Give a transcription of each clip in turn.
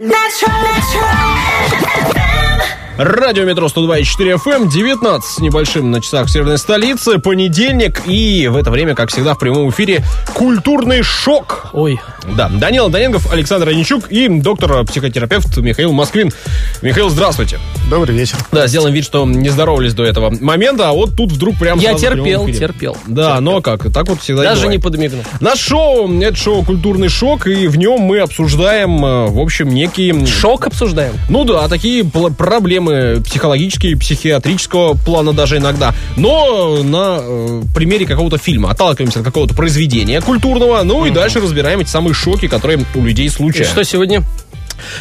Let's try, let's try. Радио Метро 102.4 FM, 19 с небольшим на часах северной столицы, понедельник, и в это время, как всегда, в прямом эфире культурный шок. Ой. Да, Данил Даненгов, Александр Аничук и доктор-психотерапевт Михаил Москвин. Михаил, здравствуйте. Добрый вечер. Да, сделаем вид, что не здоровались до этого момента, а вот тут вдруг прям Я в терпел, терпел. Да, но как, так вот всегда Даже не подмигнул. Наш шоу, это шоу «Культурный шок», и в нем мы обсуждаем, э, в общем, некие... Шок обсуждаем. Ну да, такие пл- проблемы психологические, психиатрического плана даже иногда. Но на э, примере какого-то фильма. Отталкиваемся от какого-то произведения культурного, ну и дальше разбираем эти самые шоки, которые у людей И случаются. что сегодня?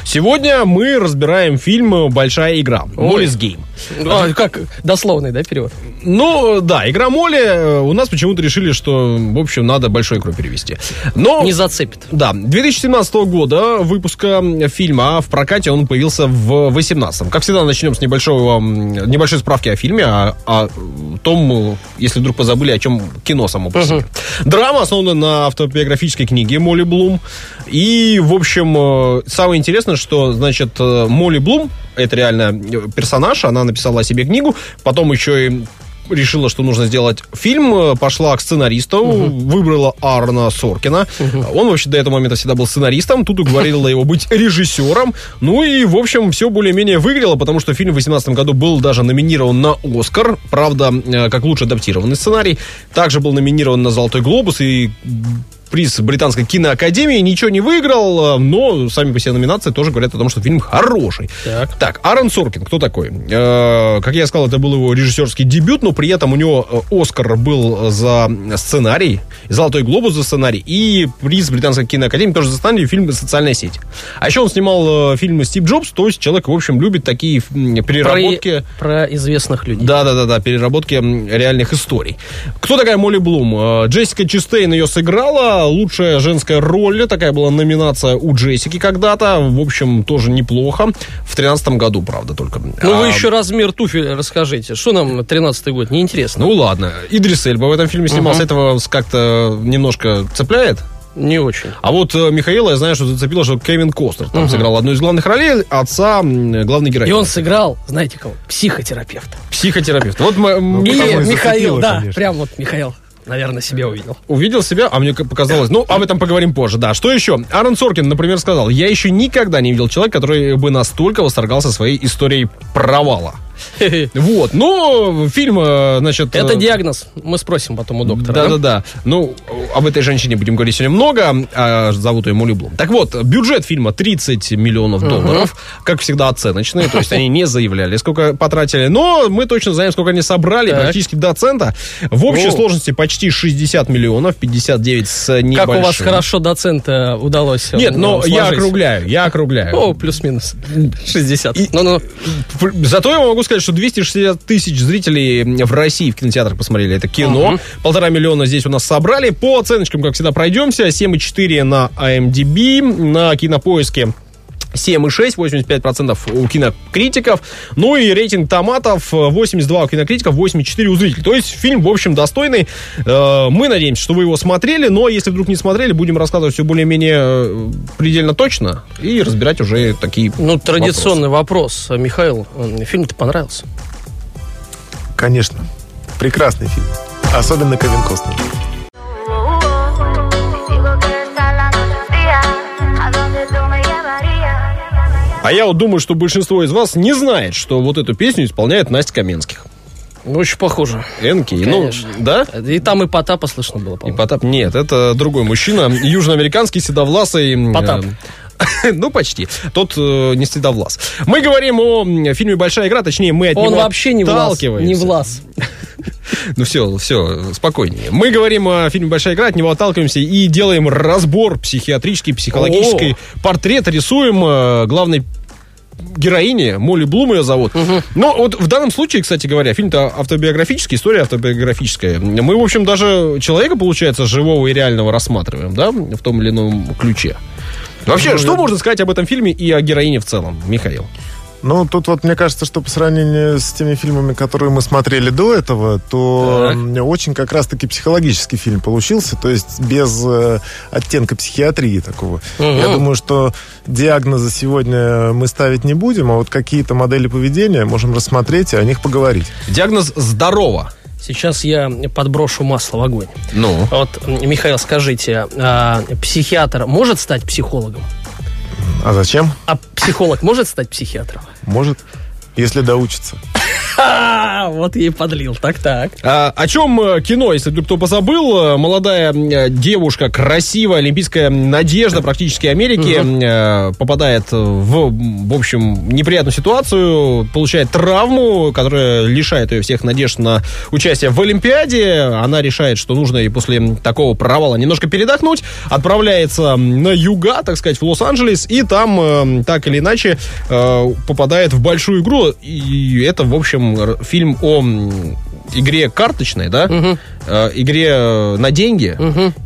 Сегодня мы разбираем фильм «Большая игра». Моллис Гейм. А, как дословный, да, перевод? Ну, да, игра Молли. э, У нас почему-то решили, что, в общем, надо большой игру перевести. Но... Не зацепит. Да, 2017 года выпуска фильма, а в прокате он появился в 18 Как всегда, начнем с небольшого, небольшой справки о фильме, о, о том, если вдруг позабыли, о чем кино само по себе. Драма основана на автобиографической книге Молли Блум. И, в общем, э, самое интересное, что, значит, э, Молли Блум, это реально э, персонаж, она написала о себе книгу, потом еще и решила, что нужно сделать фильм, пошла к сценаристу, выбрала Арна Соркина. Он вообще до этого момента всегда был сценаристом, тут уговорила его быть режиссером. Ну и, в общем, все более-менее выиграло, потому что фильм в 2018 году был даже номинирован на Оскар, правда, как лучше адаптированный сценарий. Также был номинирован на Золотой глобус и приз британской киноакадемии, ничего не выиграл, э, но сами по себе номинации тоже говорят о том, что фильм хороший. Так. Так, Аарон Соркин, кто такой? Э, как я сказал, это был его режиссерский дебют, но при этом у него э, Оскар был за сценарий, Золотой глобус за сценарий и приз британской киноакадемии тоже за сценарий фильм «Социальная сеть». А еще он снимал э, фильмы Стив Джобс, то есть человек, в общем, любит такие переработки. Про, про известных людей. Да, да, да, да, переработки реальных историй. Кто такая Молли Блум? Джессика Честейн ее сыграла. Лучшая женская роль. Такая была номинация у Джессики когда-то. В общем, тоже неплохо. В тринадцатом году, правда, только. Ну, вы А, еще размер туфель расскажите. Что нам 13-й год? Неинтересно. Ну, ладно. Идрис Эльба в этом фильме снимался. Этого с- как-то немножко цепляет. Не очень. А вот э, Михаила, я знаю, что зацепило, что Кевин Костнер там сыграл одну из главных ролей отца м, главной И он сыграл, знаете кого? Психотерапевта. Психотерапевт. Вот мы, Михаил, да, прям вот Михаил, наверное, себя увидел. увидел себя, а мне показалось, ну, об этом поговорим позже, да. Что еще? Аарон Соркин, например, сказал, я еще никогда не видел человека, который бы настолько восторгался своей историей провала. Вот, ну, фильм, э, значит... Это э, диагноз. Мы спросим потом у доктора. Да, да, да. Ну, об этой женщине будем говорить сегодня много. а зовут ее Молли Блум. Так вот, бюджет фильма 30 миллионов долларов. Как всегда, оценочные. То есть они не заявляли, сколько потратили. Но мы точно знаем, сколько они собрали. Практически до цента. В общей сложности почти 60 миллионов. 59 с небольшим. Как у вас хорошо доцента удалось э, Нет, но я округляю, я округляю. О, плюс-минус. 60. Ну-ну. Зато я могу сказать, что 260 тысяч зрителей в России в кинотеатрах посмотрели это кино. Полтора миллиона здесь у нас собрали. По оценочкам, как всегда, пройдемся. 7,4 на IMDb, на Кинопоиске 7,6, 85% у кинокритиков. Ну и рейтинг томатов 82 у кинокритиков, 8,4 у зрителей. То есть фильм, в общем, достойный. Э, Мы надеемся, что вы его смотрели, но если вдруг не смотрели, будем рассказывать все более-менее э, предельно точно и разбирать уже такие Ну, традиционный вопрос. Михаил, фильм-то понравился? Конечно. Прекрасный фильм. Особенно Кевин Костнер. А я вот думаю, что большинство из вас не знает, что вот эту песню исполняет Настя Каменских. Очень похоже. Энки. Ну, да? И там и Потапа слышно было, И по-моему. Потап. Нет, это другой мужчина. Южноамериканский, седовласый. Потап. Ну, почти. Тот э, не седовлас. Мы говорим о фильме «Большая игра», точнее, мы от Он него вообще не влас. Не влас. Ну все, все, спокойнее. Мы говорим о фильме «Большая игра», от него отталкиваемся и делаем разбор психиатрический, психологический портрет, рисуем э, главной героини, Молли Блум ее зовут. Но вот в данном случае, кстати говоря, фильм-то автобиографический, история автобиографическая. Мы, в общем, даже человека, получается, живого и реального рассматриваем, да, в том или ином ключе. Вообще, что можно сказать об этом фильме и о героине в целом, Михаил? Ну, тут вот мне кажется, что по сравнению с теми фильмами, которые мы смотрели до этого, то Так. очень как раз-таки психологический фильм получился, то есть без э, оттенка психиатрии такого. Мгм. Я думаю, что диагнозы сегодня мы ставить не будем, а вот какие-то модели поведения можем рассмотреть и о них поговорить. Диагноз «здорово». Сейчас я подброшу масло в огонь. Ну, Вот, Михаил, скажите, а психиатр может стать психологом? А зачем? А психолог может стать психиатром? Может, если доучится. Ха! Вот и подлил. Так-так. А, о чем э, кино, если вдруг кто позабыл? Э, Молодая э, девушка, красивая, олимпийская надежда практически Америки, э, попадает в, в общем, неприятную ситуацию, получает травму, которая лишает ее всех надежд на участие в Олимпиаде. Она решает, что нужно ей после такого провала немножко передохнуть, отправляется на юга, так сказать, в Лос-Анджелес, и там, так или иначе, попадает в большую игру. И это, в общем, р- фильм о игре карточной, да? Э, игре э, на деньги,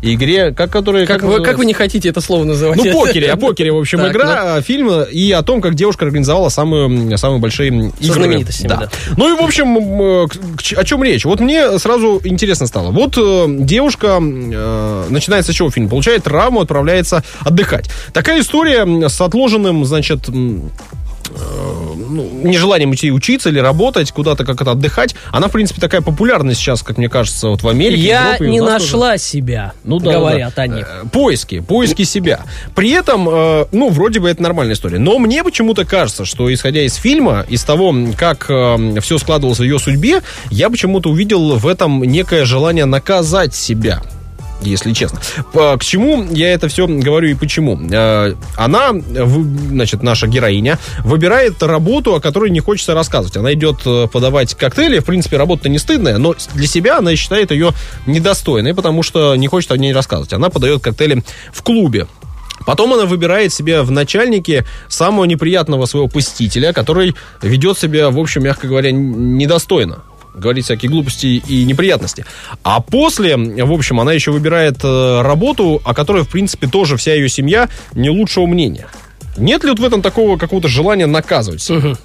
игре, как которые... Как, вы, как вы не хотите это слово называть? Ну, покере, о покере, в общем, Так, ну. игра, а, фильм и о том, как девушка организовала самые, самые большие игры. знаменитостями, да. Ну и, в общем, э, к- о чем речь? Вот мне сразу интересно стало. Вот э, девушка, э, начинается с чего фильм? Получает травму, отправляется отдыхать. Такая история с отложенным, значит, э, ну, нежеланием идти учиться или работать, куда-то как-то отдыхать, она, в принципе, такая популярная сейчас, как мне кажется, вот в Америке, Я Европе, не нас тоже. нашла себя, Ну да, говорят да. они. Э, Поиски, поиски себя. При этом, э, ну, вроде бы это нормальная история. Но мне почему-то кажется, что исходя из фильма, из того, как все складывалось в ее судьбе, я почему-то увидел в этом некое желание наказать себя если честно. К чему я это все говорю и почему? Э, Она, значит, наша героиня, выбирает работу, о которой не хочется рассказывать. Она идет э, подавать коктейли. В принципе, работа не стыдная, но для себя она считает ее недостойной, потому что не хочет о ней рассказывать. Она подает коктейли в клубе. Потом она выбирает себе в начальнике самого неприятного своего посетителя, который ведет себя, в общем, мягко говоря, недостойно. Говорит всякие глупости и неприятности. А после, в общем, она еще выбирает э, работу, о которой, в принципе, тоже вся ее семья не лучшего мнения. Нет ли вот в этом такого какого-то желания наказывать себя?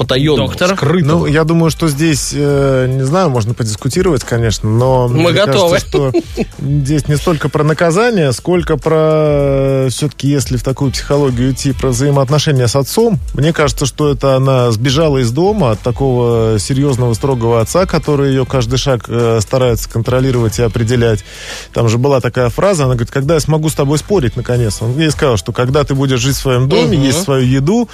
Потаенного, Доктор? скрытого. Ну, я думаю, что здесь, э, не знаю, можно подискутировать, конечно, но... Мы мне готовы. кажется, что здесь не столько про наказание, сколько про... Все-таки, если в такую психологию идти, про взаимоотношения с отцом, мне кажется, что это она сбежала из дома от такого серьезного, строгого отца, который ее каждый шаг э, старается контролировать и определять. Там же была такая фраза, она говорит, когда я смогу с тобой спорить, наконец. Он ей сказал, что когда ты будешь жить в своем доме, Мгм. есть свою еду,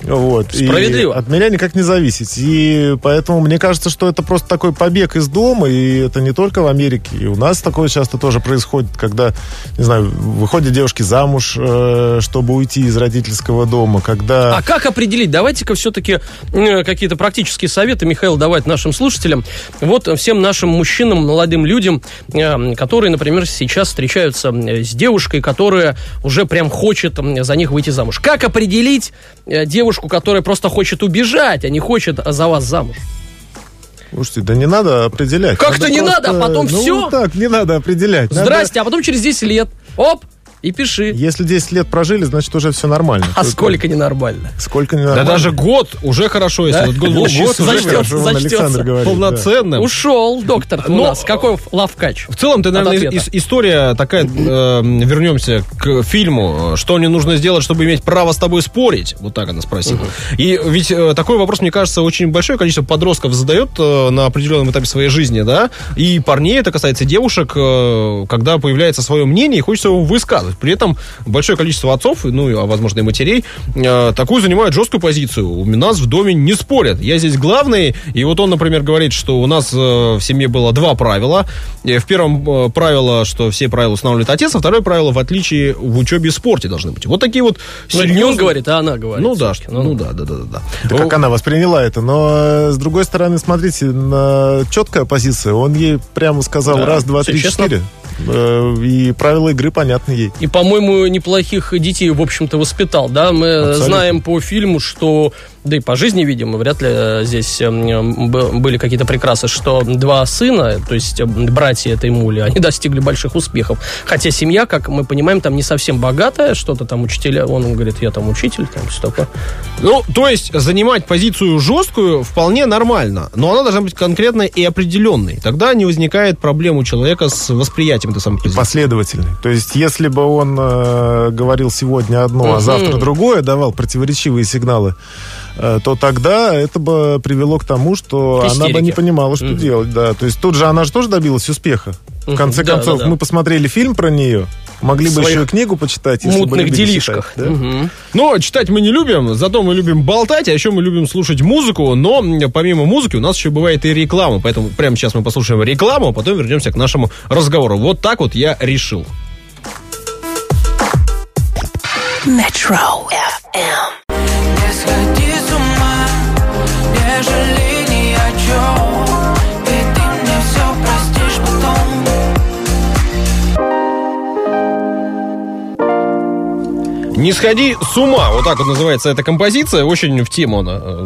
вот, и Справедливо. от меня никак не зависеть. И поэтому мне кажется, что это просто такой побег из дома, и это не только в Америке. И у нас такое часто тоже происходит, когда, не знаю, выходят девушки замуж, э, чтобы уйти из родительского дома, когда... А как определить? Давайте-ка все-таки какие-то практические советы, Михаил, давать нашим слушателям. Вот э, всем нашим мужчинам, молодым людям, э, которые, например, сейчас встречаются э, с девушкой, которая уже прям хочет за них выйти замуж. Как определить э, девушку, которая просто хочет убежать, а не хочет за вас замуж? Слушайте, да не надо определять. Как-то не надо, а потом ну, всё? так, не надо определять. Надо- Здрасте, а потом через 10 лет, оп, и пиши. Если 10 лет прожили, значит, уже все нормально. А сколько ненормально? Сколько не Да нормально. даже год уже хорошо, если Да? вот год Ну, год зачтется, зачтется. Говорит. да. полноценным. Ушел доктор у Но- нас. Какой лавкач? В целом, ты, наверное, ис- история такая, э, вернемся к фильму, что мне нужно сделать, чтобы иметь право с тобой спорить, вот так она спросила. И ведь э, такой вопрос, мне кажется, очень большое количество подростков задает э, на определенном этапе своей жизни, да, и парней, это касается девушек, э, когда появляется свое мнение и хочется его высказывать. При этом большое количество отцов, ну, а возможно и матерей, э, такую занимают жесткую позицию. У нас в доме не спорят. Я здесь главный, и вот он, например, говорит, что у нас э, в семье было два правила. И в первом э, правило, что все правила устанавливает отец, а второе правило, в отличие в учебе и спорте должны быть. Вот такие вот Ну, не он серьезные- говорит, а она говорит. Ну да, всё-таки. ну, да, да, да, да, да. Да как она восприняла это. Но, э, с другой стороны, смотрите, на четкая позиция. Он ей прямо сказал Да, раз, два, три, четыре. Э, И правила игры понятны ей. И, по-моему, неплохих детей, в общем-то, воспитал, да? Мы Абсолютно. знаем по фильму, что, да и по жизни, видимо, вряд ли э, здесь эм, б- были какие-то прекрасы, что два сына, то есть э, братья этой мули, они достигли больших успехов. Хотя семья, как мы понимаем, там не совсем богатая, что-то там учителя, он говорит, я там учитель, там все такое. Ну, то есть занимать позицию жесткую вполне нормально, но она должна быть конкретной и определенной. Тогда не возникает проблем у человека с восприятием этой самой позиции. Последовательный. То есть, если бы он э, говорил сегодня одно, а завтра другое, давал противоречивые сигналы, э, то тогда это бы привело к тому, что К она бы не понимала, что Мгм. делать. Да. То есть тут же она же тоже добилась успеха. В конце Да, концов, да, да. мы посмотрели фильм про нее, могли бы еще и книгу почитать, если бы Мутных любили делишках. читать, да? Мгм. Но читать мы не любим, зато мы любим болтать, а еще мы любим слушать музыку, но помимо музыки у нас еще бывает и реклама, поэтому прямо сейчас мы послушаем рекламу, а потом вернемся к нашему разговору. Вот так вот я решил. Metro FM. Не жалей Не сходи с ума, вот так вот называется эта композиция, очень в тему она. э.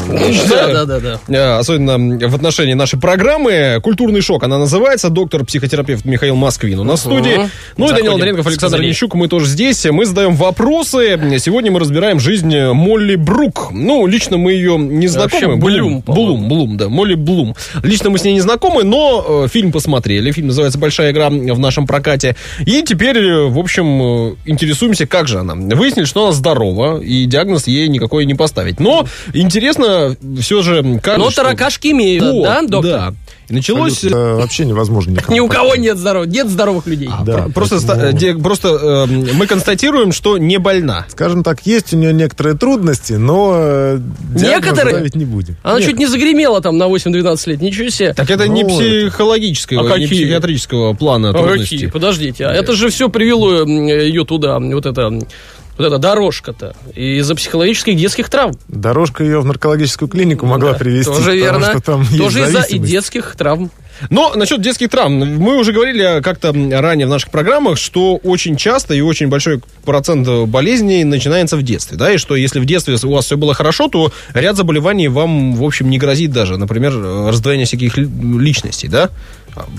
Да, да, да, да. Э, Особенно в отношении нашей программы. Культурный шок она называется. Доктор-психотерапевт Михаил Москвин у нас в студии. Ну и Данил Андреенков, с Александр. Нищук. Мы тоже здесь. Мы задаем вопросы. Сегодня мы разбираем жизнь Молли Брук. Ну, лично мы ее не знакомы. По-моему. Блум, Блум, да. Молли Блум. Лично мы с ней не знакомы, но э, фильм посмотрели. Фильм называется «Большая игра» в нашем прокате. И теперь, э, в общем, э, интересуемся, как же она. Выяснили, что она здорова, и диагноз ей никакой не поставить. Но интересно все же, как Но что- таракашки имеют, вот, да, доктор? Да. И началось... Абсолютно, э, вообще невозможно никому Ни у кого нет здоровых, нет здоровых людей. Да, Про- просто, поэтому- просто э, мы констатируем, что не больна. Скажем так, есть у нее некоторые трудности, но э, Некоторые? ставить не будем. Она Нет. чуть не загремела там на 8-12 лет, ничего себе. Так это не Ну, психологического, А не какие? психиатрического плана А трудностей. какие? Подождите, а это же все привело ее туда, вот это, вот эта дорожка-то, из-за психологических детских травм. Дорожка ее в наркологическую клинику могла Да, привести. Тоже потому верно. что там Тоже из-за и детских травм. Но насчет детских травм. Мы уже говорили как-то ранее в наших программах, что очень часто и очень большой процент болезней начинается в детстве. Да, и что если в детстве у вас все было хорошо, то ряд заболеваний вам, в общем, не грозит даже. Например, раздвоение всяких ли- личностей, да?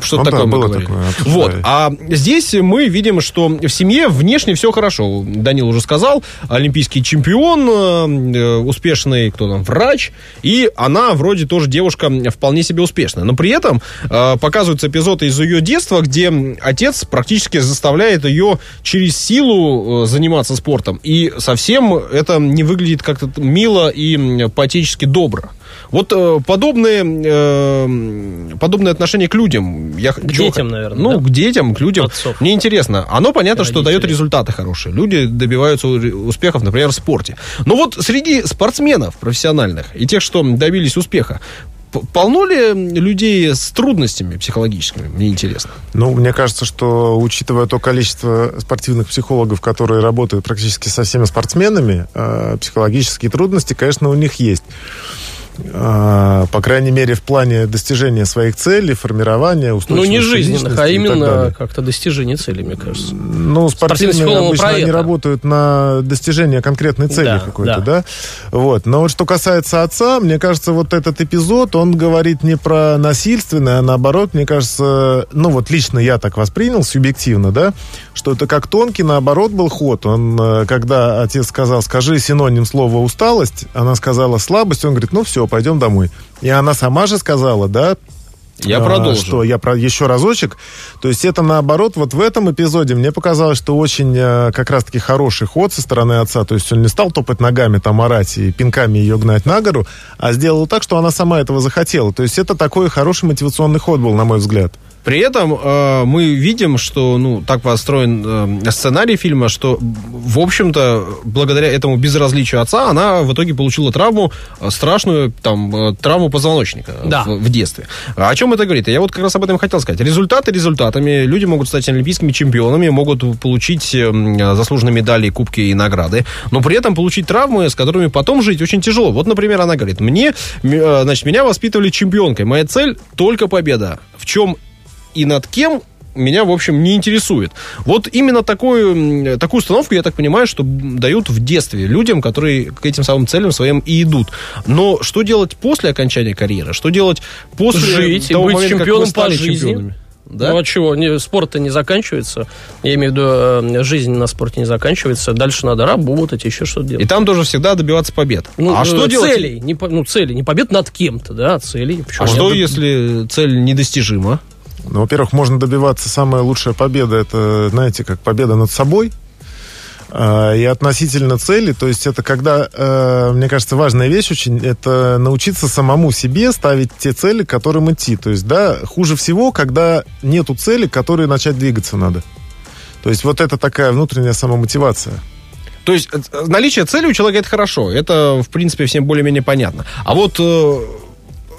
Что-то Ну да, такое мы было говорили. такое, обсуждали. вот. А здесь мы видим, что в семье внешне все хорошо. Данил уже сказал, олимпийский чемпион, э, успешный, кто там, врач, и она вроде тоже девушка вполне себе успешная. Но при этом э, показываются эпизоды из ее детства, где отец практически заставляет ее через силу э, заниматься спортом. И совсем это не выглядит как-то мило и поотечески добро. Вот э, подобные, э, подобное отношение к людям. Я, к детям, наверное, Ну, да? к детям, к людям. Отцов. Мне интересно. Оно понятно, что дает результаты хорошие. Люди добиваются успехов, например, в спорте. Но вот среди спортсменов профессиональных и тех, что добились успеха, полно ли людей с трудностями психологическими? Мне интересно. Ну, мне кажется, что учитывая то количество спортивных психологов, которые работают практически со всеми спортсменами, э, психологические трудности, конечно, у них есть. Э, По крайней мере, в плане достижения своих целей, формирования, Ну, устойчивости не жизненных, а именно как-то достижение цели, мне кажется. Ну, психологом обычно они это. работают на достижение конкретной цели Да, какой-то, да. да. Вот. Но вот что касается отца, мне кажется, вот этот эпизод, он говорит не про насильственное, а наоборот, мне кажется, ну вот лично я так воспринял, субъективно, да, что это как тонкий, наоборот, был ход. Он, э, когда отец сказал, скажи синоним слова усталость, она сказала слабость, он говорит, ну все, пойдем домой. И она сама же сказала, да, Я а, продолжу. Что, я про еще разочек. То есть это наоборот, вот в этом эпизоде мне показалось, что очень э, как раз-таки хороший ход со стороны отца. То есть он не стал топать ногами, там орать и пинками ее гнать на гору, а сделал так, что она сама этого захотела. То есть это такой хороший мотивационный ход был, на мой взгляд. При этом э, мы видим, что ну так построен э, сценарий фильма, что в общем-то благодаря этому безразличию отца она в итоге получила травму э, страшную, там э, травму позвоночника Да. в, в детстве. А о чем это говорит? Я вот как раз об этом хотел сказать. Результаты результатами. Люди могут стать олимпийскими чемпионами, могут получить э, заслуженные медали, кубки и награды, но при этом получить травмы, с которыми потом жить очень тяжело. Вот, например, она говорит: мне, значит, меня воспитывали чемпионкой. Моя цель только победа. В чем и над кем меня, в общем, не интересует. Вот именно такую, такую установку, я так понимаю, что дают в детстве людям, которые к этим самым целям своим и идут. Но что делать после окончания карьеры? Что делать после Жить и того быть момента, как вы чемпионом по жизни. чемпионами? Да? Ну а чего, не, спорт-то не заканчивается. Я имею в виду, э, жизнь на спорте не заканчивается. Дальше надо работать, еще что-то делать. И там тоже всегда добиваться побед. Ну, а э, что делать? целей, не, ну, цели, не побед над кем-то, да, а целей. Почему А что, если цель недостижима? Ну, во-первых, можно добиваться самая лучшая победа, это, знаете, как победа над собой. А, И относительно цели, то есть это когда, э, мне кажется, важная вещь очень, это научиться самому себе ставить те цели, к которым идти. То есть, да, хуже всего, когда нету цели, к которой начать двигаться надо. То есть вот это такая внутренняя самомотивация. То есть э, наличие цели у человека это хорошо. Это, в принципе, всем более-менее понятно. А вот э,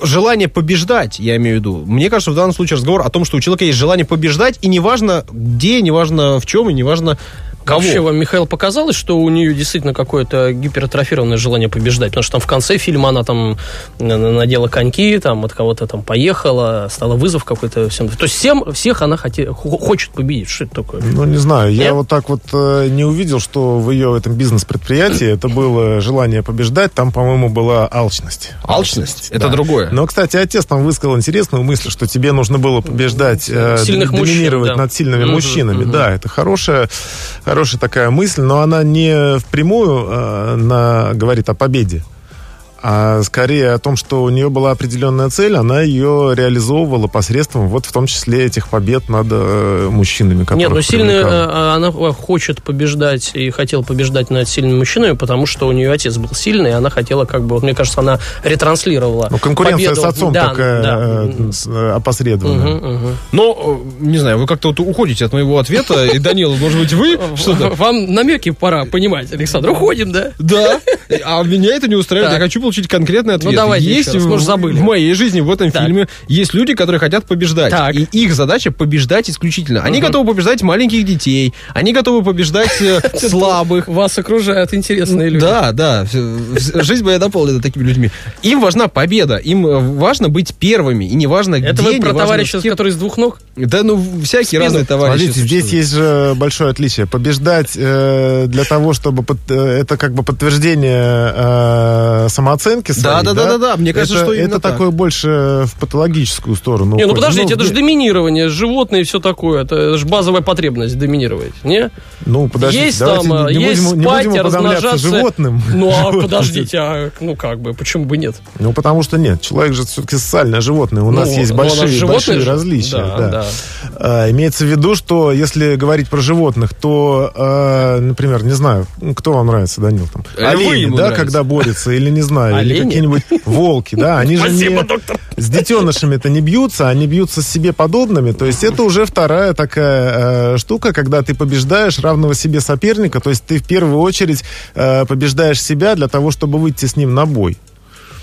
желание побеждать, я имею в виду, мне кажется, в данном случае разговор о том, что у человека есть желание побеждать, и неважно где, неважно в чем, и неважно кого. Вообще вам, Михаил, показалось, что у нее действительно какое-то гипертрофированное желание побеждать? Потому что там в конце фильма она там на- надела коньки, там от кого-то там поехала, стала вызов какой-то всем. То есть всем, всех она хоте- хо- хочет победить. Что это такое? Ну, не знаю, я Нет? вот так вот э, не увидел, что в ее этом бизнес-предприятии это было желание побеждать, там, по-моему, была алчность. Алчность? Это да. другое. Но, кстати, отец там высказал интересную мысль, что тебе нужно было побеждать, э, Сильных д- мужчин, доминировать да. над сильными мужчинами. Да, это хорошая, хорошая такая мысль, но она не впрямую э, на, говорит о победе. А скорее о том, что у нее была определенная цель, она ее реализовывала посредством, вот в том числе этих побед над э, мужчинами. Нет, которых ну сильно привлекала. э, она э, хочет побеждать и хотела побеждать над сильными мужчинами, потому что у нее отец был сильный, и она хотела, как бы, вот мне кажется, она ретранслировала. Ну, конкуренция победу. с отцом Да, такая да. э, э, опосредованная. Мгм, мгм. Но, э, не знаю, вы как-то вот уходите от моего ответа, и, Данила, может быть, вы что-то... Вам намеки пора понимать, Александр. Уходим, да? Да, а меня это не устраивает. Я хочу получить конкретный ответ. Ну, давайте есть еще раз, в- может, забыли. в моей жизни в этом Так. фильме есть люди, которые хотят побеждать. Так. И их задача побеждать исключительно. Они готовы побеждать маленьких детей, они готовы побеждать э, слабых. Вас окружают интересные люди. Да, да. Жизнь моя наполнена такими людьми. Им важна победа. Им э, важно быть первыми. И не важно где, Это вы не про товарища, который с двух ног? Да, ну, всякие разные товарищи. Смотрите, здесь есть же большое отличие. Побеждать э, для того, чтобы это как бы подтверждение э, самооценки своей. Да, да, да, да, да. Мне кажется, это, что это так. такое больше в патологическую сторону. Не, ну уходит. подождите, это в- же доминирование, животные и все такое. Это же базовая потребность доминировать, не? Ну, подождите, есть давайте там, не, не есть будем, не спать, будем уподобляться размножаться. животным. Ну, а подождите, а, ну как бы, почему бы нет? Ну, потому что нет, человек же все-таки социальное животное. У нас Ну, есть ну, у нас большие, большие же. различия. Да, да. да. А, имеется в виду, что если говорить про животных, то, э, например, не знаю, ну, кто вам нравится, Данил? Там? Львы Олени, да, нравятся. когда борются, или не знаю, или Олени? какие-нибудь волки, да, они же не с детенышами-то не бьются, они бьются с себе подобными, то есть это уже вторая такая э, штука, когда ты побеждаешь равного себе соперника, то есть ты в первую очередь э, побеждаешь себя для того, чтобы выйти с ним на бой.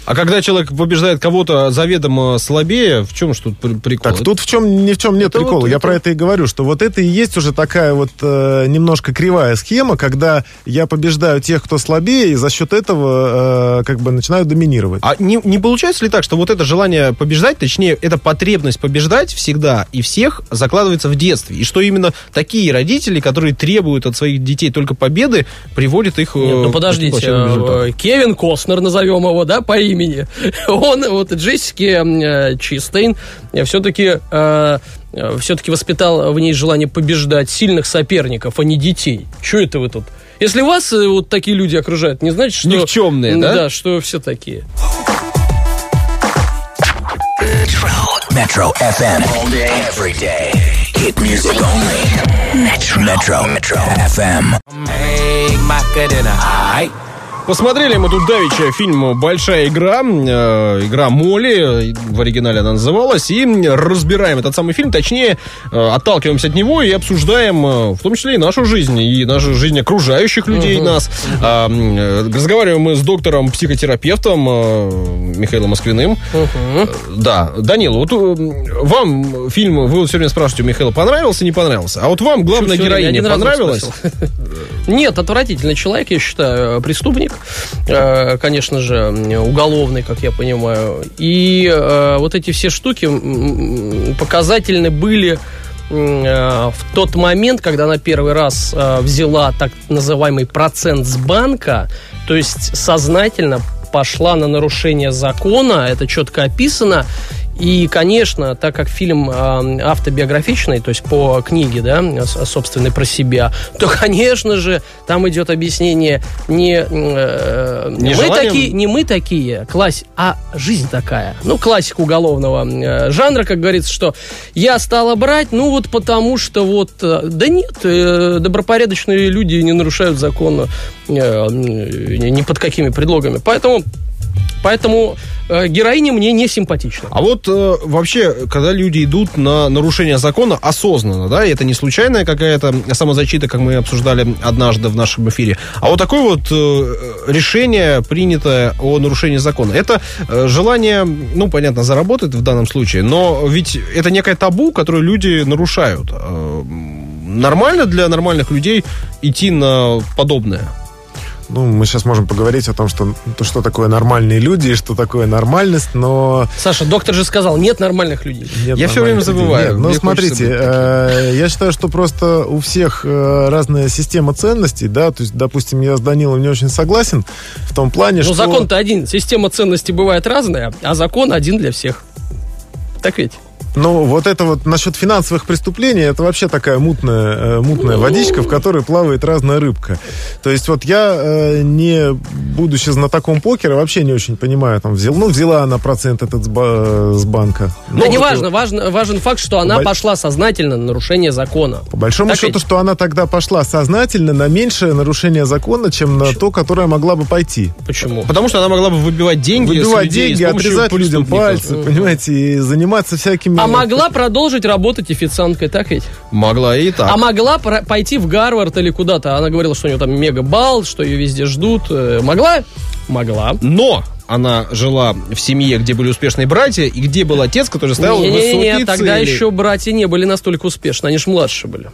А когда человек побеждает кого-то заведомо слабее, в чем что тут при- прикол? Так, тут в чем ни в чем нет Это прикола. вот я это- про это и говорю, что вот это и есть уже такая вот э, немножко кривая схема, когда я побеждаю тех, кто слабее, и за счет этого э, как бы начинаю доминировать. А не, не получается ли так, что вот это желание побеждать, точнее, эта потребность побеждать всегда и всех закладывается в детстве? И что именно такие родители, которые требуют от своих детей только победы, приводят их... э, Нет, ну подождите, э, Кевин Костнер, назовем его, да, по имени, он вот Джессики э, Чистейн все-таки все-таки воспитал в ней желание побеждать сильных соперников, а не детей. Что это вы тут? Если вас э, вот такие люди окружают, не значит, что... Никчемные, да? Да, что все такие. Metro FM. All day, every day. Hit music only. Metro. Metro. Metro FM. Hey, Macarena. Aight. Посмотрели мы тут давеча фильм «Большая игра», э, игра Молли, в оригинале она называлась, и разбираем этот самый фильм, точнее, э, отталкиваемся от него и обсуждаем, э, в том числе и нашу жизнь, и нашу жизнь окружающих людей нас. А, м, э, разговариваем мы с доктором-психотерапевтом э, Михаилом Москвиным. Э, Да, Данил, вот э, вам фильм, вы вот все время спрашиваете у Михаила, понравился, не понравился? А вот вам главная время героиня понравилась? Нет, отвратительный человек, я считаю, преступник, э, конечно же, уголовный, как я понимаю. И э, вот эти все штуки показательны были э, в тот момент, когда она первый раз взяла так называемый процент с банка, то есть сознательно пошла на нарушение закона, это четко описано. И, конечно, так как фильм э, автобиографичный, то есть по книге, да, собственной про себя, то, конечно же, там идет объяснение не, э, Не мы желанием- такие, не мы такие, класс, а жизнь такая. Ну, классика уголовного э, жанра, как говорится, что я стала брать, ну вот потому что вот... э, Да нет, добропорядочные люди не нарушают закон ни под какими предлогами. Поэтому... Поэтому э, героиня мне не симпатична. А вот э, вообще, когда люди идут на нарушение закона осознанно, да, и это не случайная какая-то самозащита, как мы обсуждали однажды в нашем эфире, а вот такое вот э, решение, принятое о нарушении закона, это э, желание, ну, понятно, заработать в данном случае, но ведь это некое табу, которое люди нарушают. Э, Нормально для нормальных людей идти на подобное? Ну, мы сейчас можем поговорить о том, что, то, что такое нормальные люди и что такое нормальность, но... Саша, доктор же сказал, нет нормальных людей. нет Я всё время забываю. Нет, ну, смотрите, э, я считаю, что просто у всех э, разная система ценностей, да, то есть, допустим, я с Данилом не очень согласен в том плане, Но что... Ну, закон-то один. Система ценностей бывает разная, а закон один для всех. Так ведь? Ну, вот это вот насчет финансовых преступлений, это вообще такая мутная, э, мутная водичка, в которой плавает разная рыбка. То есть вот я, э, не будучи знатоком покера, вообще не очень понимаю, там, взял, ну, взяла она процент этот с, с банка. да Ну, не вот, важно, важно, важен факт, что она Боль- пошла сознательно на нарушение закона. По большому Так счету, ведь? что она тогда пошла сознательно на меньшее нарушение закона, чем на то, которое могла бы пойти. Почему? Потому что она могла бы выбивать деньги Выбивать людей деньги, отрезать людям пальцы, понимаете, и заниматься всякими... А могла продолжить работать официанткой, так ведь? Могла и так. А могла пойти в Гарвард или куда-то. Она говорила, что у нее там мега-бал, что ее везде ждут. Э, Могла? Могла. Но она жила в семье, где были успешные братья, и где был отец, который Не-не-не, высокие тогда цели. еще братья не были настолько успешны, они же младше были.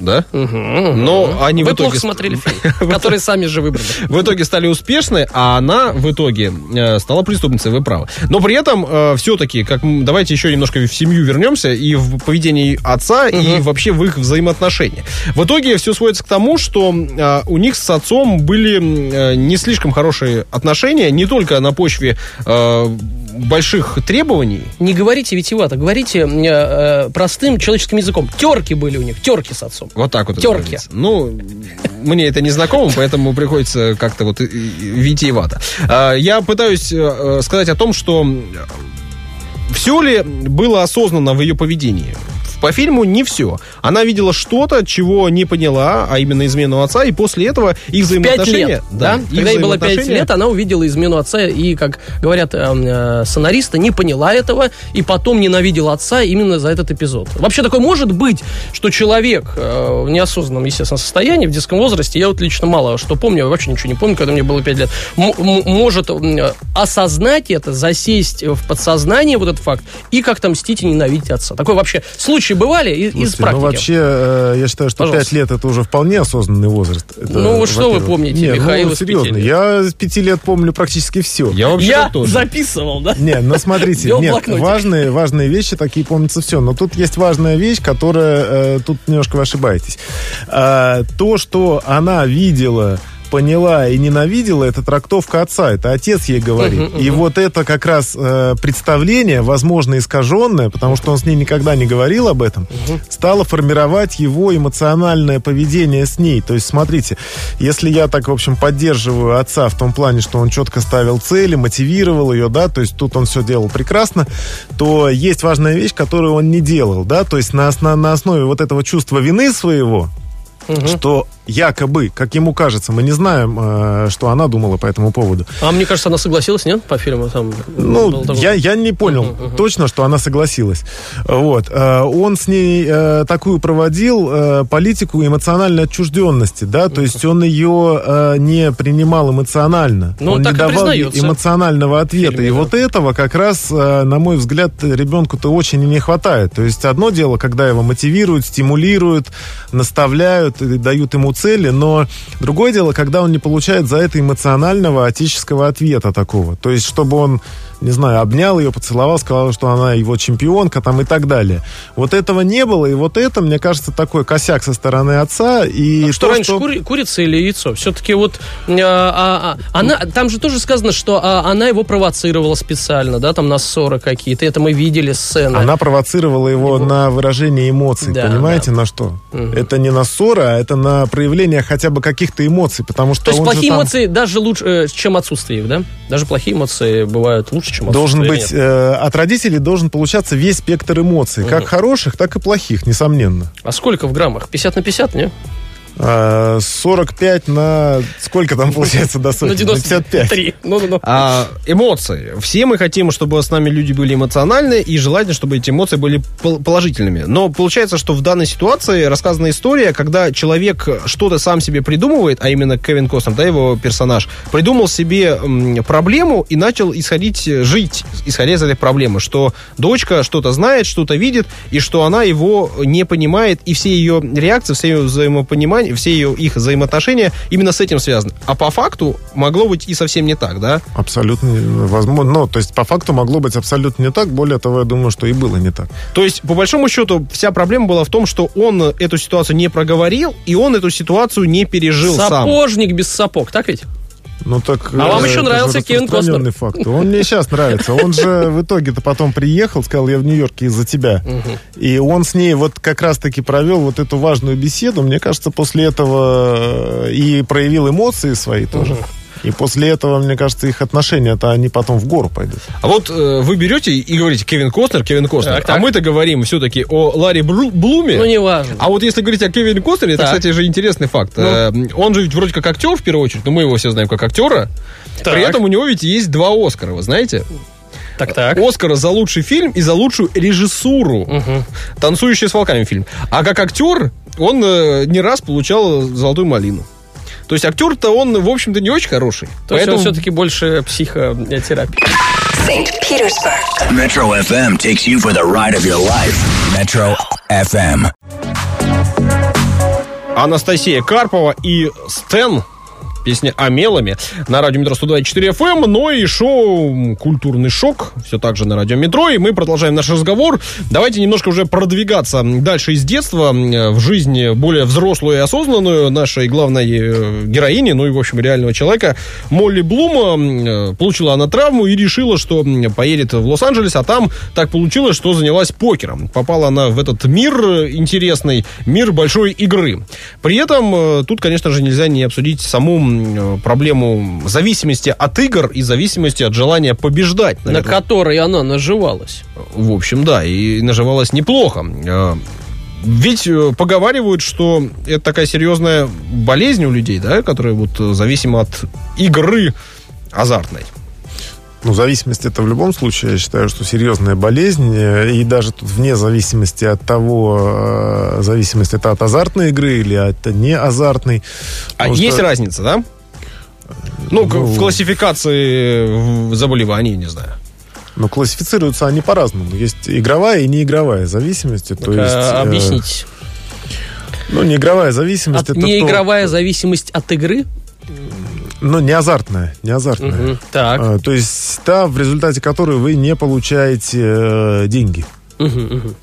Да? Мгм. Но они Вы в итоге... плохо смотрели фильм, который сами же выбрали. В итоге стали успешны, а она в итоге э, стала преступницей, вы правы. Но при этом все-таки, как давайте еще немножко в семью вернемся и в поведении отца, и вообще в их взаимоотношения. В итоге все сводится к тому, что э, у них с отцом были э, не слишком хорошие отношения, не только на почве э, больших требований, Не говорите витиевато, говорите э, э, простым человеческим языком. Терки были у них, терки с отцом. Вот так вот. Терки. Ну, мне это не знакомо, поэтому приходится как-то вот витиевато. А, Я пытаюсь э, э, сказать о том, что все ли было осознанно в ее поведении? По фильму не все. Она видела что-то, чего не поняла, а именно измену отца, и после этого их Пять взаимоотношения... лет, да? их Когда ей было пять лет, она увидела измену отца и, как говорят э, э, сценаристы, не поняла этого и потом ненавидела отца именно за этот эпизод. Вообще такое может быть, что человек э, в неосознанном, естественно, состоянии, в детском возрасте, я вот лично мало что помню, вообще ничего не помню, когда мне было пять лет, может м, осознать это, засесть в подсознание вот этот факт и как-то мстить и ненавидеть отца. Такое вообще случаи бывали и- из Слушайте, практики. ну вообще, э, я считаю, что Пожалуйста. 5 лет это уже вполне осознанный возраст. Это, Ну, вот что вы помните, Не, Михаил, ну, из пяти серьезно, я с 5 лет помню практически все. Я вообще Я тоже. записывал, да? Не, ну смотрите, нет, важные, важные вещи такие помнится все. Но тут есть важная вещь, которая э, тут немножко вы ошибаетесь. А, то, что она видела поняла и ненавидела, это трактовка отца, это отец ей говорит. И вот это как раз э, представление, возможно, искаженное, потому что он с ней никогда не говорил об этом, стало формировать его эмоциональное поведение с ней. То есть, смотрите, если я так, в общем, поддерживаю отца в том плане, что он четко ставил цели, мотивировал ее, да, то есть тут он все делал прекрасно, то есть важная вещь, которую он не делал, да, то есть на, осно- на основе вот этого чувства вины своего, что якобы, как ему кажется, мы не знаем, э, что она думала по этому поводу. А мне кажется, она согласилась, нет, по фильму? Там Ну, я, я не понял точно, что она согласилась. Вот. Э, Он с ней э, такую проводил политику эмоциональной отчужденности, да, то есть он ее не принимал эмоционально. Ну, он так не давал эмоционального ответа. фильме, и да. вот этого как раз, на мой взгляд, ребенку-то очень и не хватает. То есть одно дело, когда его мотивируют, стимулируют, наставляют и дают ему цели, но другое дело, когда он не получает за это эмоционального отеческого ответа такого. То есть, чтобы он не знаю, обнял ее, поцеловал, сказал, что она его чемпионка там и так далее. Вот этого не было, и вот это, мне кажется, такой косяк со стороны отца. И А что то, раньше, кури- курица или яйцо? Все-таки вот а, а, а, она, там же тоже сказано, что а, она его провоцировала специально, да, там на ссоры какие-то. Это мы видели сцены. Она провоцировала его на выражение эмоций, Да, понимаете, на что? Это не на ссоры, а это на проявление хотя бы каких-то эмоций, потому что То есть плохие там эмоции даже лучше, э, чем отсутствие их, да? Даже плохие эмоции бывают лучше, чем должен отсутствие. быть э, от родителей должен получаться весь спектр эмоций, как хороших, так и плохих, несомненно. А сколько в граммах? 50 на 50, не? А, 45 на сколько там получается до сотни? На 55. 93. Ну-ну-ну. А, эмоции. Все мы хотим, чтобы с нами люди были эмоциональны, и желательно, чтобы эти эмоции были пол- положительными. Но получается, что в данной ситуации рассказана история, когда человек что-то сам себе придумывает, а именно Кевин Костнер, да, его персонаж, придумал себе проблему и начал исходить, жить, исходя из этой проблемы, что дочка что-то знает, что-то видит, и что она его не понимает, и все ее реакции, все ее взаимопонимание, все ее их взаимоотношения именно с этим связаны. А по факту могло быть и совсем не так, да? Абсолютно не- возможно. Ну, то есть, по факту могло быть абсолютно не так. Более того, я думаю, что и было не так. То есть, по большому счету, вся проблема была в том, что он эту ситуацию не проговорил, и он эту ситуацию не пережил сам. Сапожник без сапог, так ведь? Ну так. А вам э, еще нравился Кевин распространенный факт. Он мне сейчас нравится. Он же в итоге-то потом приехал, сказал, я в Нью-Йорке из-за тебя. И он с ней вот как раз-таки провел вот эту важную беседу. Мне кажется, после этого э, и проявил эмоции свои тоже. И после этого, мне кажется, их отношения-то они потом в гору пойдут. А вот э, вы берете и говорите Кевин Костнер, Кевин Костнер, Так, так. а мы-то говорим все-таки о Ларри Бру- Блуме. Ну, неважно. А вот если говорить о Кевине Костнере, это, Так. кстати, же интересный факт. Ну. Э, Он же ведь вроде как актер, в первую очередь, но мы его все знаем как актера. Так. При этом у него ведь есть два Оскара, вы знаете? Так-так. Оскара за лучший фильм и за лучшую режиссуру. «Танцующие с волками» фильм. А как актер он э, не раз получал «Золотую малину». То есть актер-то он, в общем-то, не очень хороший. То есть Поэтому он все-таки больше психотерапия. St. Petersburg. Metro FM takes you for the ride of your life. Metro FM. Анастасия Карпова и Стэн. Песня «Амелами» на радио «Метро» 124 FM, но и шоу «Культурный шок» все так же на радио «Метро», и мы продолжаем наш разговор. Давайте немножко уже продвигаться дальше из детства в жизнь более взрослую и осознанную нашей главной э, героини, ну и, в общем, реального человека. Молли Блума э, получила она травму и решила, что поедет в Лос-Анджелес, а там так получилось, что занялась покером. Попала она в этот мир интересный, мир большой игры. При этом э, тут, конечно же, нельзя не обсудить саму проблему зависимости от игр и зависимости от желания побеждать. На наверное. которой она наживалась. В общем, да, и наживалась неплохо. Э, Ведь э, поговаривают, что это такая серьезная болезнь у людей, да, которая вот э, зависима от игры азартной. Ну, зависимость это в любом случае, я считаю, что серьезная болезнь. И даже тут вне зависимости от того, э, зависимость это от азартной игры или от не азартной. А Потому есть что- разница, да? Ну, Ну- в классификации заболеваний, не знаю. Но классифицируются они по-разному. Есть игровая и неигровая зависимость. То Так, есть, а, э, объясните. ну, неигровая зависимость От- это неигровая зависимость от игры? Ну, не азартная, не азартная. Мгм. Так. А, то есть та, в результате которой вы не получаете э, деньги. Мгм, мгм.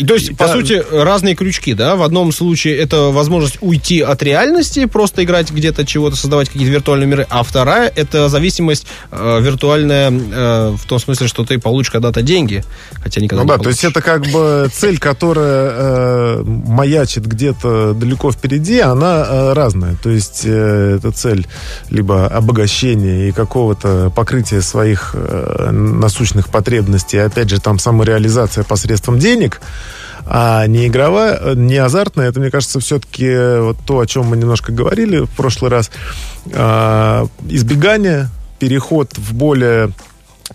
И то есть, по Да. сути, разные крючки, да? В одном случае это возможность уйти от реальности, просто играть где-то чего-то, создавать какие-то виртуальные миры, а вторая это зависимость э, виртуальная э, в том смысле, что ты получишь когда-то деньги, хотя никогда Ну не да, то есть получишь. это как бы цель, которая э, маячит где-то далеко впереди, она э, разная. То есть э, это цель либо обогащения и какого-то покрытия своих э, насущных потребностей, опять же, там самореализация посредством денег, а не игровая, э, не азартная, это, мне кажется, все-таки вот то, о чем мы немножко говорили в прошлый раз, а, избегание, переход в более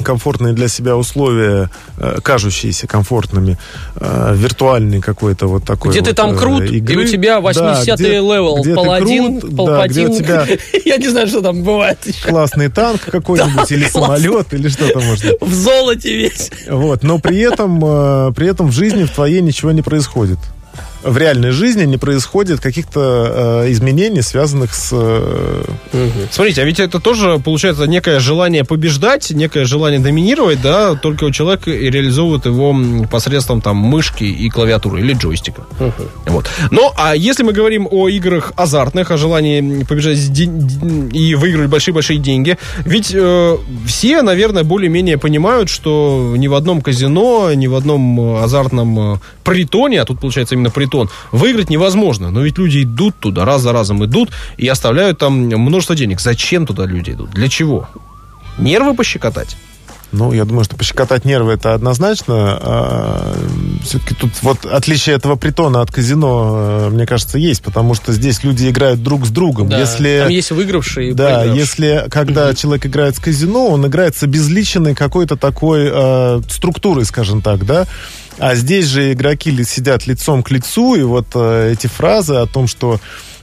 комфортные для себя условия, э, кажущиеся комфортными, э, виртуальный какой-то вот такой Где вот, ты там э, крут, игры. и у тебя Да, 80 где- левел, где паладин, крут, да, палпатин. у тебя Я не знаю, что там бывает еще. классный танк какой-нибудь, или самолет, или что-то можно. В золоте весь. Вот, но при этом, при этом в жизни в твоей ничего не происходит. В реальной жизни не происходит каких-то э, изменений, связанных с... э, Смотрите, а ведь это тоже, получается, некое желание побеждать, некое желание доминировать, да, только у человека и реализовывает его посредством там мышки и клавиатуры или джойстика. Вот. Ну, а если мы говорим о играх азартных, о желании побежать и выиграть большие-большие деньги, ведь э, все, наверное, более-менее понимают, что ни в одном казино, ни в одном э, азартном э, притоне, а тут получается именно притон, выиграть невозможно. Но ведь люди идут туда, раз за разом идут и оставляют там множество денег. Зачем туда люди идут? Для чего? Нервы пощекотать? Ну, я думаю, что пощекотать нервы это однозначно. все-таки тут вот отличие этого притона от казино, э, мне кажется, есть, потому что здесь люди играют друг с другом. Да, Если... Там есть выигравшие и Да, проигравшие. если когда человек играет с казино, он играет с обезличенной какой-то такой э, структурой, скажем так, да. А здесь же игроки сидят лицом к лицу, и вот э, эти фразы о том, что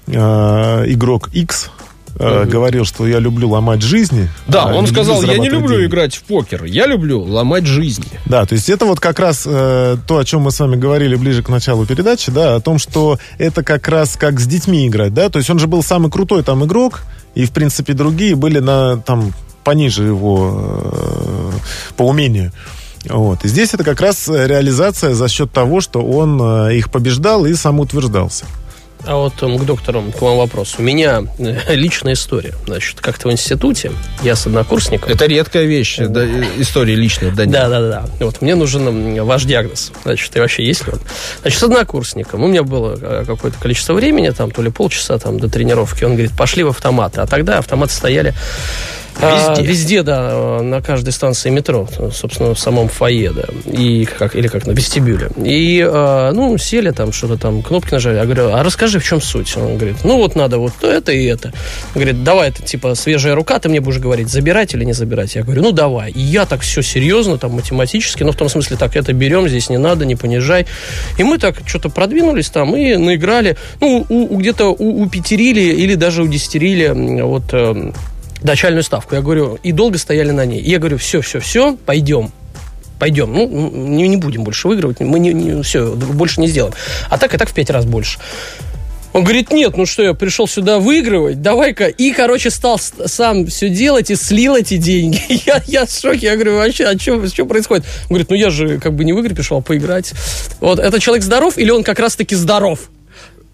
э, игрок X э, говорил, что я люблю ломать жизни. Да, а он сказал, я не люблю деньги». играть в покер, я люблю ломать жизни. Да, то есть это вот как раз э, то, о чем мы с вами говорили ближе к началу передачи, да, о том, что это как раз как с детьми играть, да, то есть он же был самый крутой там игрок, и, в принципе, другие были на, там, пониже его э, по умению. Вот. И здесь это как раз реализация за счет того, что он э, их побеждал и самоутверждался. А вот к доктору, к вам вопрос. У меня э, личная история. Значит, как-то в институте я с однокурсником... Это редкая вещь, да, э, история личная, да, Да, да, да. Вот мне нужен ваш диагноз. Значит, и вообще есть ли он? Значит, с однокурсником. У меня было э, какое-то количество времени, там, то ли полчаса там, до тренировки. Он говорит, пошли в автоматы. А тогда автоматы стояли а, Везде. везде, да, э, на каждой станции метро, собственно, в самом фойе, да, и как, или как на вестибюле. И, э, ну, сели там, что-то там, кнопки нажали. Я говорю, а расскажи, в чем суть? Он говорит, ну, вот надо вот это и это. Он говорит, давай, это типа свежая рука, ты мне будешь говорить, забирать или не забирать? Я говорю, ну, давай. И я так все серьезно, там, математически, ну, в том смысле, так, это берем, здесь не надо, не понижай. И мы так что-то продвинулись там и наиграли, ну, у, у- где-то у, упетерили или даже удесятерили м, вот э, начальную ставку. Я говорю, и долго стояли на ней. И я говорю, все, все, все, пойдем. Пойдем. Ну, не, не будем больше выигрывать. Мы не, все, больше не сделаем. А так и так в пять раз больше. Он говорит, нет, ну что, я пришел сюда выигрывать, давай-ка. И, короче, стал сам все делать и слил эти деньги. Я, я в шоке, я говорю, вообще, а что, что происходит? Он говорит, ну я же как бы не в пришел, а поиграть. Вот, этот человек здоров или он как раз-таки здоров?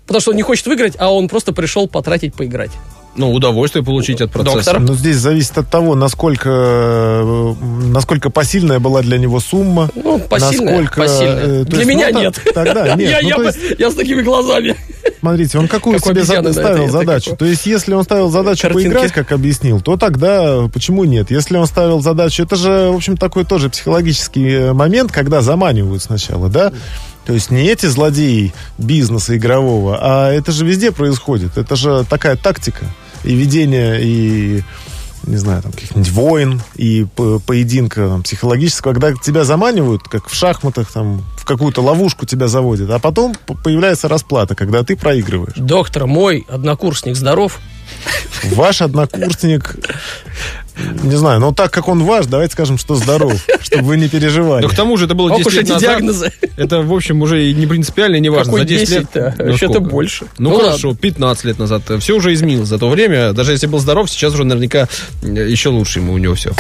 Потому что он не хочет выиграть, а он просто пришел потратить, поиграть. Ну, удовольствие получить от процесса. Доктор? Но здесь зависит от того, насколько, э, насколько посильная была для него сумма. Ну, посильная, насколько, посильная. э, то Для есть, меня ну, нет. Тогда нет. Я, Ну, я то есть, я с такими глазами. Смотрите, он какую Как у себе обезьяны, да, ставил это- это задачу? То есть, если он ставил задачу Картинки. поиграть, как объяснил, то тогда почему нет? Если он ставил задачу, это же, в общем, такой тоже психологический э, момент, когда заманивают сначала, да? То есть не эти злодеи бизнеса игрового, а это же везде происходит. Это же такая тактика и ведение, и не знаю, там, каких-нибудь войн и по- поединка там, психологического, когда тебя заманивают, как в шахматах, там, в какую-то ловушку тебя заводят, а потом появляется расплата, когда ты проигрываешь. Доктор, мой однокурсник здоров. Ваш однокурсник, не знаю, но так как он ваш, давайте скажем, что здоров, чтобы вы не переживали. Но к тому же это было Ох 10 уж лет назад. диагнозы. Это, в общем, уже не принципиально, не важно. Какой За 10 лет... 10-то? Вообще-то больше. Ну, Ну, хорошо, 15 лет назад. Все уже изменилось за то время. Даже если был здоров, сейчас уже наверняка э, еще лучше ему у него все.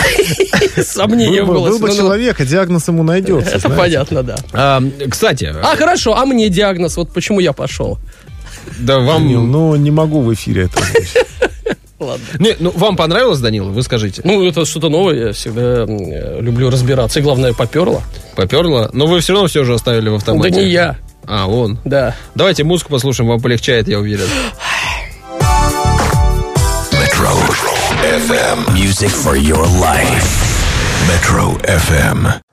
Сомнение был, бы- было. был бы человек, а диагноз ему найдется. Это понятно, да. А, кстати, А, хорошо, а мне диагноз, вот почему я пошел. да вам... Ну не могу в эфире это. Ладно. Не, ну, вам понравилось, Данила? Вы скажите. Ну, это что-то новое, я всегда люблю разбираться. И главное, поперло. Поперло? Но вы все равно все же оставили в автомате. Да не я, А, он. да. Давайте музыку послушаем, вам полегчает, я уверен. Metro FM. Music for your life. Metro FM.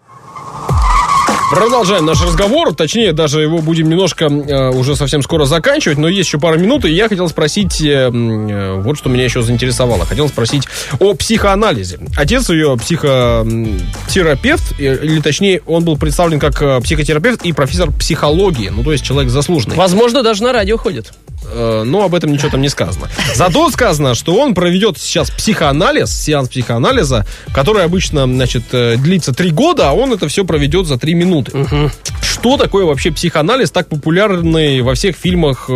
Продолжаем наш разговор, точнее, даже его будем немножко э, уже совсем скоро заканчивать, но есть еще пару минут, и я хотел спросить, э, э, вот что меня еще заинтересовало, хотел спросить о психоанализе. Отец ее психотерапевт, э, или точнее, он был представлен как э, психотерапевт и профессор психологии, ну, то есть человек заслуженный. Возможно, даже на радио ходит. Но об этом ничего там не сказано. Зато сказано, что он проведет сейчас психоанализ, сеанс психоанализа, который обычно, значит, длится три года, а он это все проведет за три минуты. Минуты. Что такое вообще психоанализ, так популярный во всех фильмах э,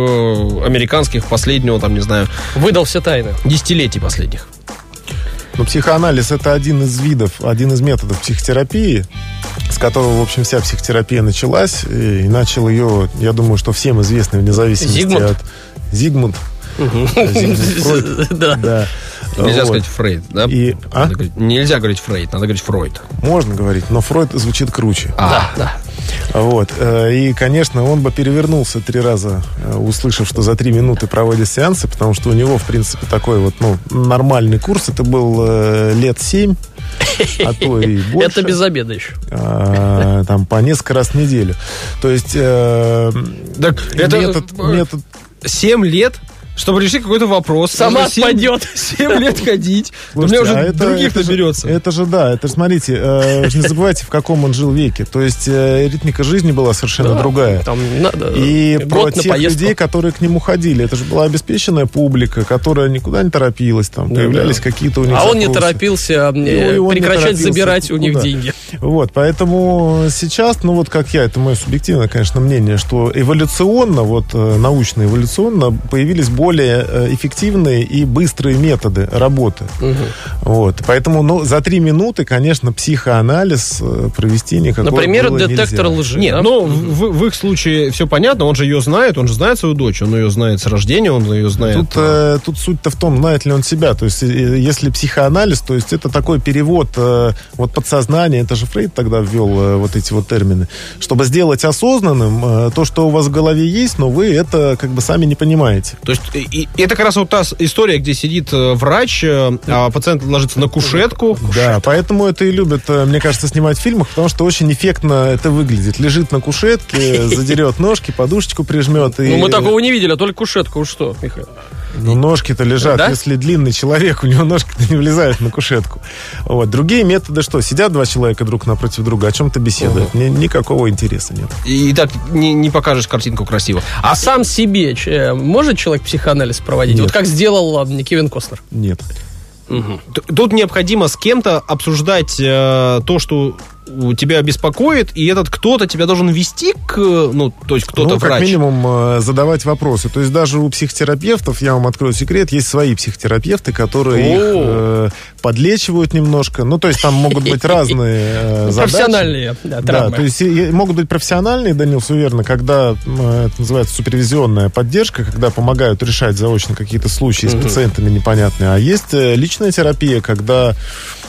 американских последнего, там, не знаю, Выдал все тайны. десятилетий последних? Ну, психоанализ это один из видов, один из методов психотерапии, с которого, в общем, вся психотерапия началась. И начал ее, я думаю, что всем известный вне зависимости Зигмунд? от Зигмунд. Зигмунд Фройд. Да. Да. Нельзя Вот. сказать Фрейд, да? И- а? Говорить- нельзя говорить Фрейд, надо говорить Фройд. Можно говорить, но Фройд звучит круче. А, Да. Вот. Э, И, конечно, он бы перевернулся три раза, э, услышав, что за три минуты проводят сеансы, потому что у него, в принципе, такой вот, ну, нормальный курс. Это был э, лет семь, а то и больше. Это без обеда еще. А, Там по несколько раз в неделю. То есть э, Так это метод, метод 7 лет, чтобы решить какой-то вопрос. Сама отпадет. 7 лет ходить. У меня уже а это- других это же- наберется. Это же да, это же, смотрите, э, не забывайте, в каком он жил веке. То есть э, ритмика жизни была совершенно Да, другая. Там надо И про тех поездку. людей, которые к нему ходили, это же была обеспеченная публика, которая никуда не торопилась, там Да, появлялись да. какие-то у них А он не запросы. торопился э, Ну, он не прекращать торопился забирать у них никуда. деньги. Вот, поэтому сейчас, ну вот как я, это мое субъективное, конечно, мнение, что эволюционно, вот э, научно-эволюционно появились более э, эффективные и быстрые методы работы. Вот, поэтому, ну, за три минуты, конечно, психоанализ э, провести никакого Например, было детектор нельзя. лжи. Нет, да? ну, в, в их случае все понятно, он же ее знает, он же знает свою дочь, он ее знает с рождения, он ее знает. Тут, э, тут суть-то в том, знает ли он себя. То есть, э, если психоанализ, то есть это такой перевод э, вот подсознания, это же Фрейд тогда ввел э, вот эти вот термины, чтобы сделать осознанным э, то, что у вас в голове есть, но вы это как бы сами не понимаете. То есть и- и это как раз вот та история, где сидит э, врач, э, а пациент ложится на кушетку. Да, поэтому это и любят, э, мне кажется, снимать в фильмах, потому что очень эффектно это выглядит. Лежит на кушетке, задерет ножки, подушечку прижмет. И, Ну, мы такого не видели, а только кушетку. Уж что, Михаил? Ну, ножки-то лежат. Да? Если длинный человек, у него ножки-то не влезают на кушетку. Вот. Другие методы что? Сидят два человека друг напротив друга, о чем-то беседуют. Ни- никакого интереса нет. И так не, не покажешь картинку красиво. А сам себе че- может человек психоанализ проводить? Нет. Вот как сделал э, Кевин Костнер. Нет. Т- Тут необходимо с кем-то обсуждать э, то, что тебя беспокоит, и этот кто-то тебя должен вести к, ну, то есть кто-то ну, как врач. минимум, э, задавать вопросы. То есть даже у психотерапевтов, я вам открою секрет, есть свои психотерапевты, которые их э, подлечивают немножко. Ну, то есть там могут быть разные э, задачи. Профессиональные да, то есть могут быть профессиональные, Данил, верно, когда м, это называется супервизионная поддержка, когда помогают решать заочно какие-то случаи с пациентами непонятные. А есть э, личная терапия, когда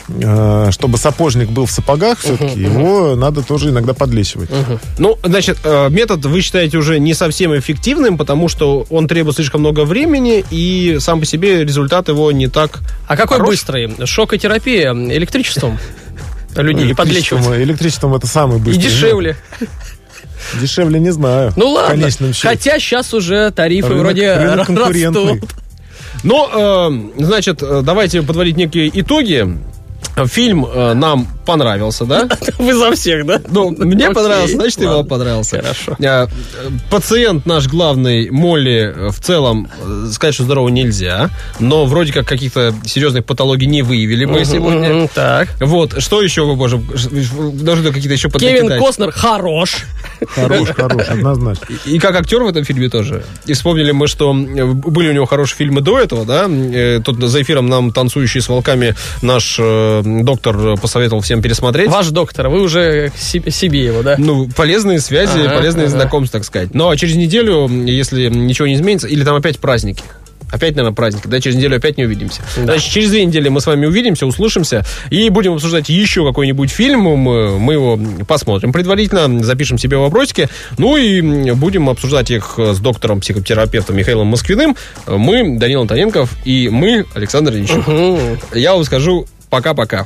э, чтобы сапожник был в сапогах, все-таки его надо тоже иногда подлечивать. Ну, значит, э, метод вы считаете уже не совсем эффективным, потому что он требует слишком много времени, и сам по себе результат его не так... А какой Хорош? быстрый? Шокотерапия электричеством? Людей подлечивать. Электричеством, электричеством это самый И быстрый. дешевле. Нет, дешевле не знаю. Ну ладно. Хотя сейчас уже тарифы Рынок- вроде рынок растут. Но, э, значит, э, давайте подводить некие итоги. Фильм э, нам понравился, да? Вы за всех, да? Ну, мне Окей, понравился, значит, и вам ладно. понравился. Хорошо. Э, Пациент наш главный, Молли, в целом, э, сказать, что здорово нельзя, но вроде как каких-то серьезных патологий не выявили мы сегодня. Так. Вот, что еще вы можем... Должны какие-то еще Кевин подкидать. Костнер хорош. Хорош, хорош, однозначно. И как актер в этом фильме тоже. И вспомнили мы, что э, были у него хорошие фильмы до этого, да? Тут за эфиром нам «Танцующие с волками» наш доктор посоветовал всем пересмотреть. Ваш доктор, вы уже себе его, да? Ну, полезные связи, Ага, полезные ага. знакомства, так сказать. А через неделю, если ничего не изменится, или там опять праздники. Опять, наверное, праздники, да, через неделю опять не увидимся. Значит, через две недели мы с вами увидимся, услышимся и будем обсуждать еще какой-нибудь фильм. Мы, мы его посмотрим предварительно, запишем себе вопросики. Ну и будем обсуждать их с доктором-психотерапевтом Михаилом Москвиным. Мы, Данил Антоненков, и мы, Александр Ильичев. Мгм. Я вам скажу пока-пока.